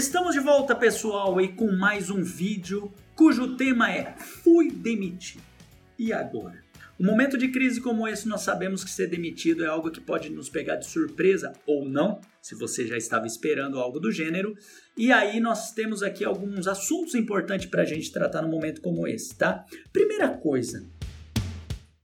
Estamos de volta, pessoal, e com mais um vídeo cujo tema é Fui demitido. E agora? Um momento de crise como esse, nós sabemos que ser demitido é algo que pode nos pegar de surpresa ou não, se você já estava esperando algo do gênero. E aí nós temos aqui alguns assuntos importantes para a gente tratar num momento como esse, tá? Primeira coisa,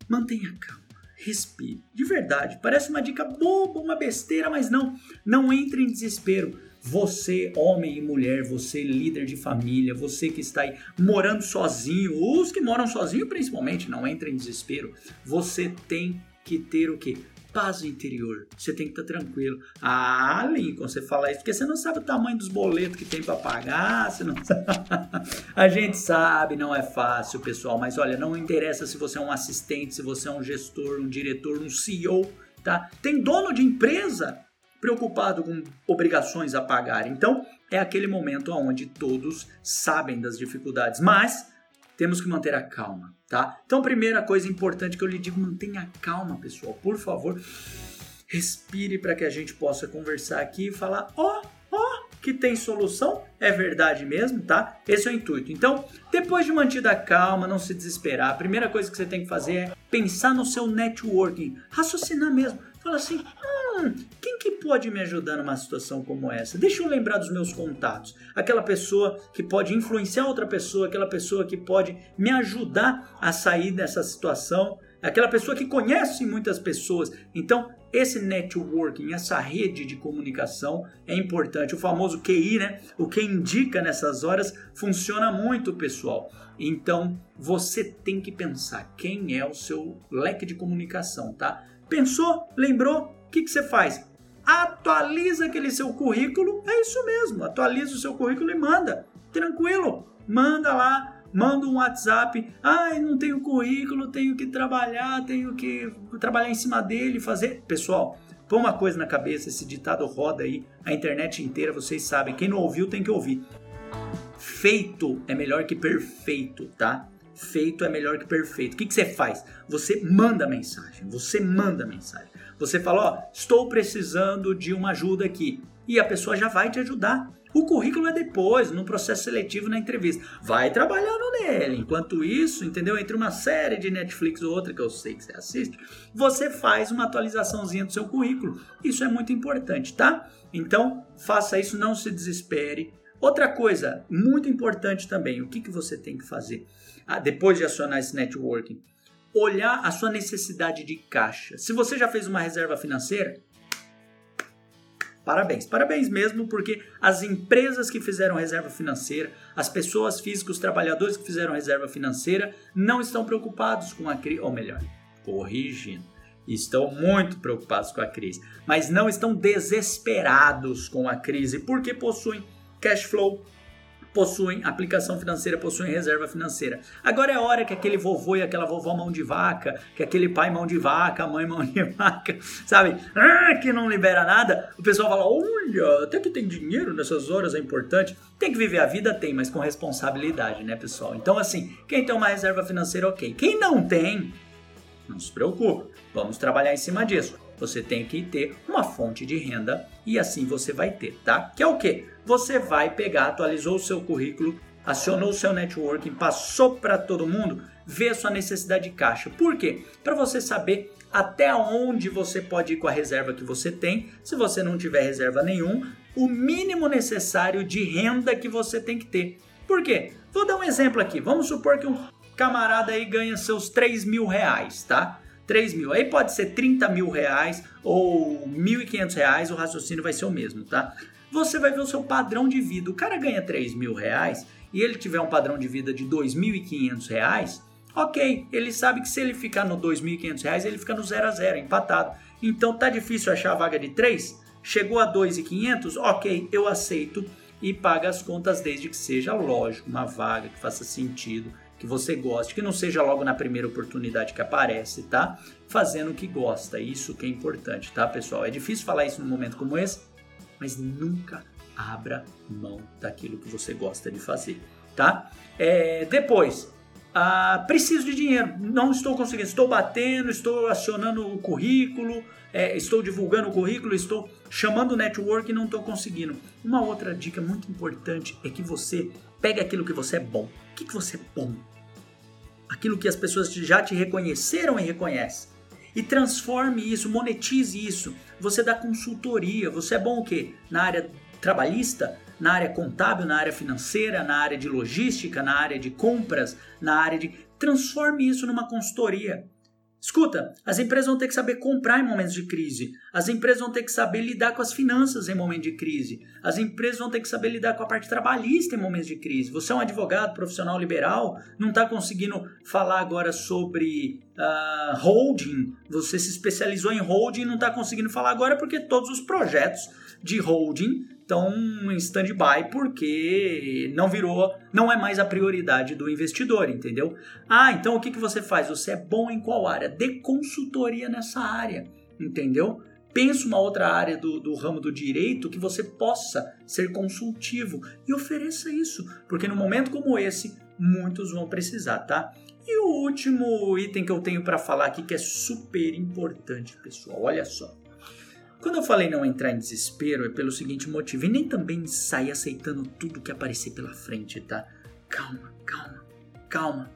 mantenha calma. Respire. De verdade, parece uma dica boba, uma besteira, mas não. Não entre em desespero. Você, homem e mulher, você, líder de família, você que está aí morando sozinho, os que moram sozinho principalmente, não entre em desespero. Você tem que ter o quê? Paz interior. Você tem que estar tranquilo. Ah, Lincoln, você fala isso porque você não sabe o tamanho dos boletos que tem para pagar, você não sabe. A gente sabe, não é fácil, pessoal, mas olha, não interessa se você é um assistente, se você é um gestor, um diretor, um CEO, tá? Tem dono de empresa preocupado com obrigações a pagar. Então, é aquele momento onde todos sabem das dificuldades, mas temos que manter a calma, tá? Então, primeira coisa importante que eu lhe digo, mantenha calma, pessoal, por favor. Respire para que a gente possa conversar aqui e falar, ó, oh, ó, oh, que tem solução, é verdade mesmo, tá? Esse é o intuito. Então, depois de mantida a calma, não se desesperar, a primeira coisa que você tem que fazer é pensar no seu networking, raciocinar mesmo. Fala assim, hum, quem que pode me ajudar numa situação como essa? Deixa eu lembrar dos meus contatos. Aquela pessoa que pode influenciar outra pessoa, aquela pessoa que pode me ajudar a sair dessa situação, aquela pessoa que conhece muitas pessoas. Então, esse networking, essa rede de comunicação é importante. O famoso QI, né? O que indica nessas horas funciona muito, pessoal. Então, você tem que pensar quem é o seu leque de comunicação, tá? Pensou? Lembrou? Que, que você faz? Atualiza aquele seu currículo. É isso mesmo. Atualiza o seu currículo e manda. Tranquilo. Manda lá. Manda um WhatsApp. Ai, não tenho currículo, tenho que trabalhar, tenho que trabalhar em cima dele, fazer. Pessoal, põe uma coisa na cabeça, esse ditado roda aí a internet inteira, vocês sabem. Quem não ouviu tem que ouvir. Feito é melhor que perfeito, tá? Feito é melhor que perfeito. O que, que você faz? Você manda mensagem. Você manda mensagem. Você fala, ó, estou precisando de uma ajuda aqui. E a pessoa já vai te ajudar. O currículo é depois, no processo seletivo, na entrevista. Vai trabalhando nele. Enquanto isso, entendeu? Entre uma série de Netflix ou outra que eu sei que você assiste, você faz uma atualizaçãozinha do seu currículo. Isso é muito importante, tá? Então, faça isso, não se desespere. Outra coisa muito importante também, o que, que você tem que fazer depois de acionar esse networking? Olhar a sua necessidade de caixa. Se você já fez uma reserva financeira, Parabéns, parabéns mesmo, porque as empresas que fizeram reserva financeira, as pessoas físicas, os trabalhadores que fizeram reserva financeira, não estão preocupados com a crise, ou melhor, corrigindo, estão muito preocupados com a crise, mas não estão desesperados com a crise, porque possuem cash flow, possuem aplicação financeira, possuem reserva financeira. Agora é hora que aquele vovô e aquela vovó mão de vaca, que aquele pai mão de vaca, mãe mão de vaca, sabe? Ah, que não libera nada. O pessoal fala: olha, até que tem dinheiro nessas horas é importante. Tem que viver a vida? Tem, mas com responsabilidade, né, pessoal? Então, assim, quem tem uma reserva financeira, ok. Quem não tem, não se preocupe. Vamos trabalhar em cima disso. Você tem que ter uma fonte de renda e assim você vai ter, tá? Que é o que? Você vai pegar, atualizou o seu currículo, acionou o seu networking, passou para todo mundo, vê a sua necessidade de caixa. Por quê? Para você saber até onde você pode ir com a reserva que você tem. Se você não tiver reserva nenhum, o mínimo necessário de renda que você tem que ter. Por quê? Vou dar um exemplo aqui. Vamos supor que um camarada aí ganha seus 3 mil reais, tá? 3 mil. Aí pode ser 30 mil reais ou 1.500 reais, o raciocínio vai ser o mesmo, tá? Você vai ver o seu padrão de vida. O cara ganha 3 mil reais e ele tiver um padrão de vida de 2.500 reais, ok, ele sabe que se ele ficar no 2.500 reais, ele fica no 0 a 0, empatado. Então tá difícil achar a vaga de 3? Chegou a 2.500? Ok, eu aceito e paga as contas desde que seja, lógico, uma vaga que faça sentido que você goste, que não seja logo na primeira oportunidade que aparece, tá? Fazendo o que gosta, isso que é importante, tá, pessoal? É difícil falar isso num momento como esse, mas nunca abra mão daquilo que você gosta de fazer, tá? É, depois, ah, preciso de dinheiro, não estou conseguindo, estou batendo, estou acionando o currículo, é, estou divulgando o currículo, estou chamando o network e não estou conseguindo. Uma outra dica muito importante é que você pegue aquilo que você é bom. O que, que você é bom? Aquilo que as pessoas já te reconheceram e reconhecem. E transforme isso, monetize isso. Você dá consultoria, você é bom o quê? Na área trabalhista, na área contábil, na área financeira, na área de logística, na área de compras, na área de. Transforme isso numa consultoria. Escuta, as empresas vão ter que saber comprar em momentos de crise. As empresas vão ter que saber lidar com as finanças em momentos de crise. As empresas vão ter que saber lidar com a parte trabalhista em momentos de crise. Você é um advogado profissional liberal, não está conseguindo falar agora sobre uh, holding. Você se especializou em holding e não está conseguindo falar agora porque todos os projetos de holding estão em stand-by porque não virou, não é mais a prioridade do investidor, entendeu? Ah, então o que, que você faz? Você é bom em qual área? Dê consultoria nessa área, entendeu? Pense uma outra área do, do ramo do direito que você possa ser consultivo e ofereça isso, porque no momento como esse, muitos vão precisar, tá? E o último item que eu tenho para falar aqui que é super importante, pessoal, olha só. Quando eu falei não entrar em desespero é pelo seguinte motivo, e nem também sair aceitando tudo que aparecer pela frente, tá? Calma, calma, calma.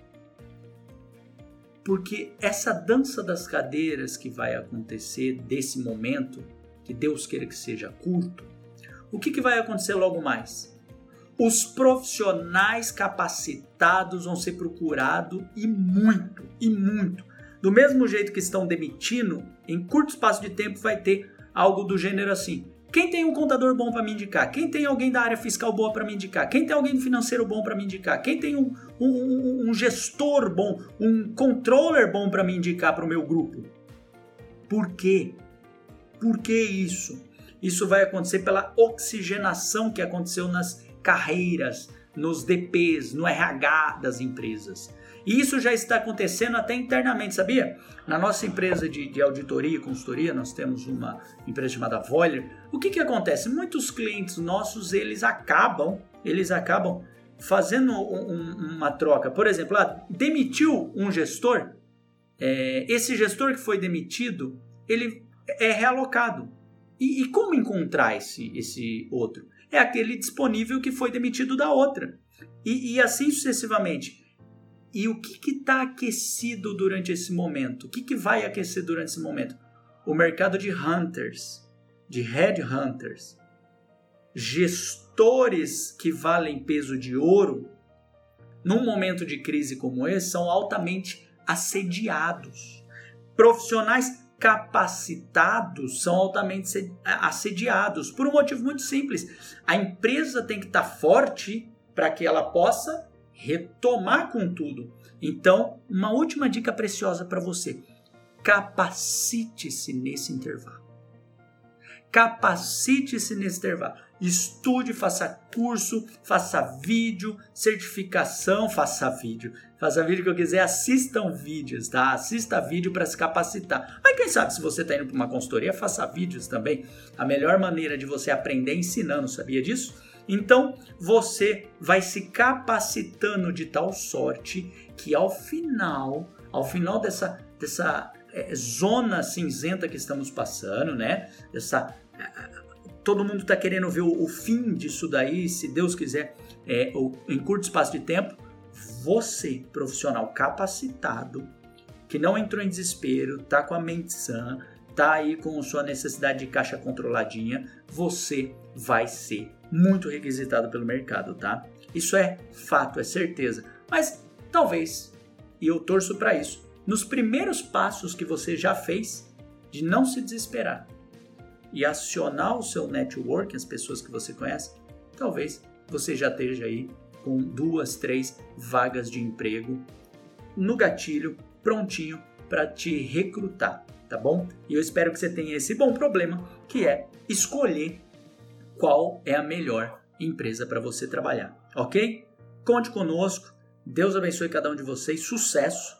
Porque essa dança das cadeiras que vai acontecer desse momento, que Deus queira que seja curto, o que, que vai acontecer logo mais? Os profissionais capacitados vão ser procurados e muito, e muito. Do mesmo jeito que estão demitindo, em curto espaço de tempo vai ter algo do gênero assim. Quem tem um contador bom para me indicar? Quem tem alguém da área fiscal boa para me indicar? Quem tem alguém financeiro bom para me indicar? Quem tem um, um, um, gestor bom, um controller bom para me indicar para o meu grupo? Por quê? Por que isso? Isso vai acontecer pela oxigenação que aconteceu nas carreiras, nos DPs, no RH das empresas. E isso já está acontecendo até internamente, sabia? Na nossa empresa de, de auditoria e consultoria, nós temos uma empresa chamada Voiler. O que, que acontece? Muitos clientes nossos, eles acabam, eles acabam fazendo um, uma troca. Por exemplo, ah, demitiu um gestor, é, esse gestor que foi demitido, ele é realocado. E, e como encontrar esse, esse outro? É aquele disponível que foi demitido da outra. E, e assim sucessivamente. E o que está aquecido durante esse momento? O que, que vai aquecer durante esse momento? O mercado de hunters, de headhunters, gestores que valem peso de ouro, num momento de crise como esse, são altamente assediados. Profissionais capacitados são altamente assediados por um motivo muito simples. A empresa tem que estar tá forte para que ela possa retomar com tudo. Então, uma última dica preciosa para você: capacite-se nesse intervalo. Capacite-se nesse intervalo. Estude, faça curso, faça vídeo, certificação, faça vídeo. Faça vídeo que eu quiser, assistam vídeos, tá? Assista vídeo para se capacitar. Mas quem sabe se você está indo para uma consultoria, faça vídeos também. A melhor maneira de você aprender é ensinando, sabia disso? Então você vai se capacitando de tal sorte que ao final, ao final dessa, dessa é, zona cinzenta que estamos passando, né? Essa, todo mundo está querendo ver o, o, fim disso daí, se Deus quiser, é, em curto espaço de tempo. Você, profissional capacitado, que não entrou em desespero, tá com a mente sã, tá aí com sua necessidade de caixa controladinha, você vai ser muito requisitado pelo mercado, tá? Isso é fato, é certeza. Mas talvez, e eu torço para isso, nos primeiros passos que você já fez, de não se desesperar e acionar o seu network, as pessoas que você conhece, talvez você já esteja aí com duas, três vagas de emprego no gatilho, prontinho para te recrutar, tá bom? E eu espero que você tenha esse bom problema, que é escolher qual é a melhor empresa para você trabalhar, ok? Conte conosco, Deus abençoe cada um de vocês, sucesso